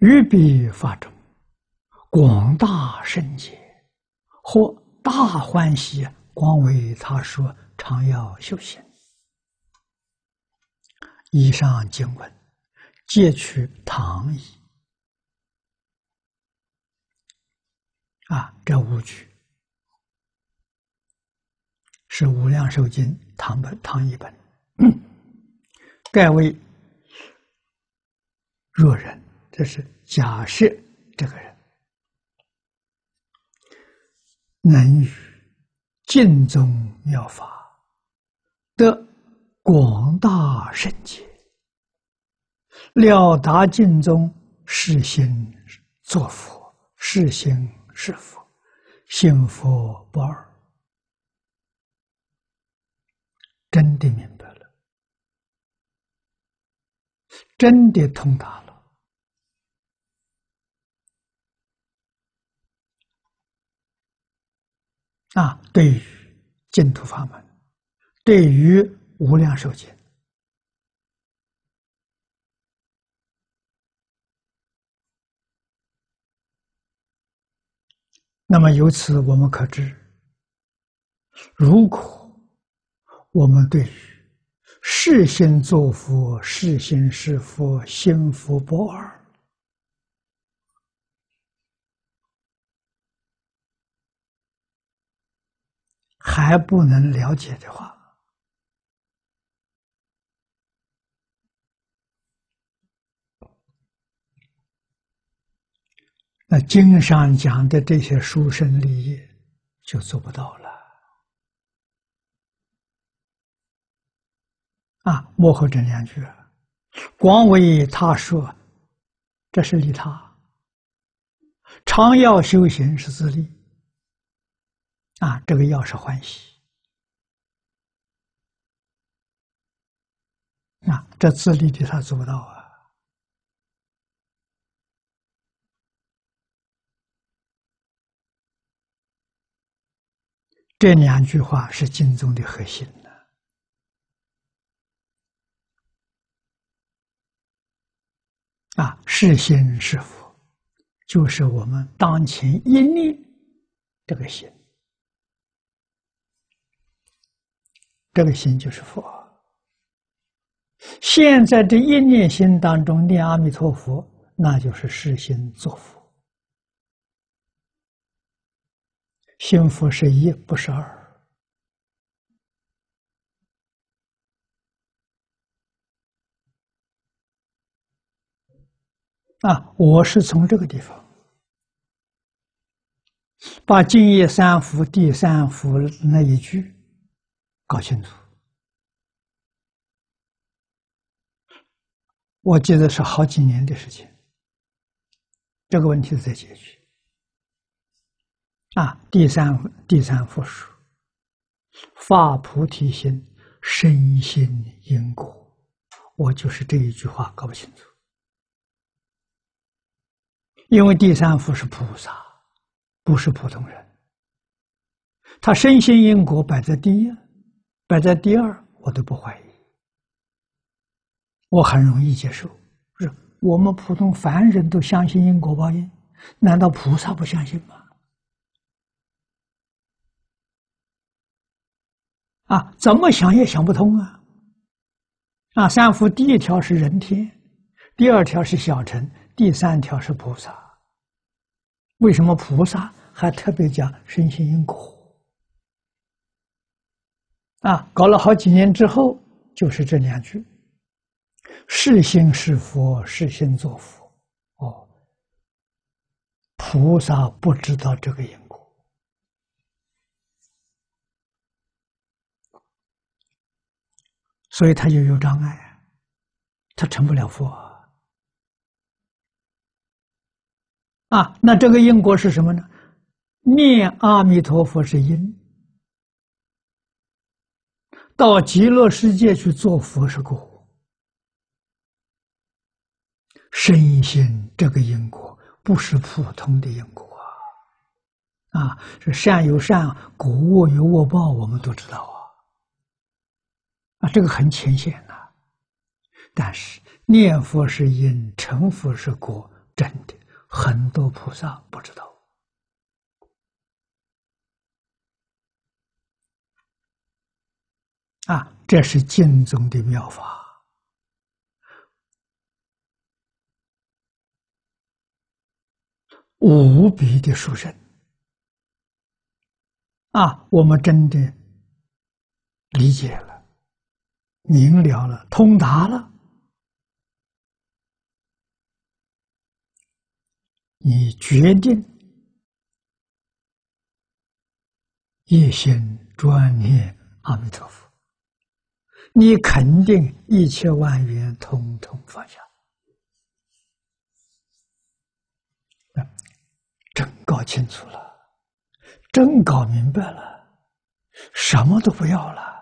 于彼法中，广大圣解，或大欢喜，光为他说，常要修行。以上经文，皆取唐译。啊，这五句是《无量寿经》唐本唐译本，盖为若人，这是假设这个人能与净宗妙法得广大圣解，了达净宗是心作佛，是心。是佛，信佛不二，真的明白了，真的通达了。啊，对于净土法门，对于无量寿经。那么由此我们可知，如果我们对于世心作佛、世心是佛、心佛不二还不能了解的话，那经上讲的这些书生利益就做不到了啊！幕后这两句，光为他说，这是利他；常要修行是自利啊！这个要是欢喜啊，这自利的他做不到啊。这两句话是经中的核心呢。啊，是心是佛，就是我们当前一念这个心，这个心就是佛。现在这一念心当中念阿弥陀佛，那就是是心作佛。幸福是一，不是二。啊，我是从这个地方把净业三福第三福那一句搞清楚。我记得是好几年的事情，这个问题是在解决。啊，第三第三幅书，发菩提心，身心因果。我就是这一句话搞不清楚，因为第三幅是菩萨，不是普通人。他身心因果摆在第一，摆在第二，我都不怀疑，我很容易接受。是我们普通凡人都相信因果报应，难道菩萨不相信吗？啊，怎么想也想不通啊！啊，三福第一条是人天，第二条是小乘，第三条是菩萨。为什么菩萨还特别讲身心因果？啊，搞了好几年之后，就是这两句：是心是佛，是心作佛。哦，菩萨不知道这个因果。所以他就有障碍，他成不了佛啊。那这个因果是什么呢？念阿弥陀佛是因，到极乐世界去做佛是果。深信这个因果不是普通的因果啊，啊，是善有善果，恶有恶报，我们都知道啊。啊，这个很浅显呐，但是念佛是因，成佛是果，真的，很多菩萨不知道啊，这是经中的妙法，无比的殊胜啊！我们真的理解了、明了了、通达了。你决定一心专念阿弥陀佛，你肯定一千万元统统放下，真搞清楚了，真搞明白了，什么都不要了。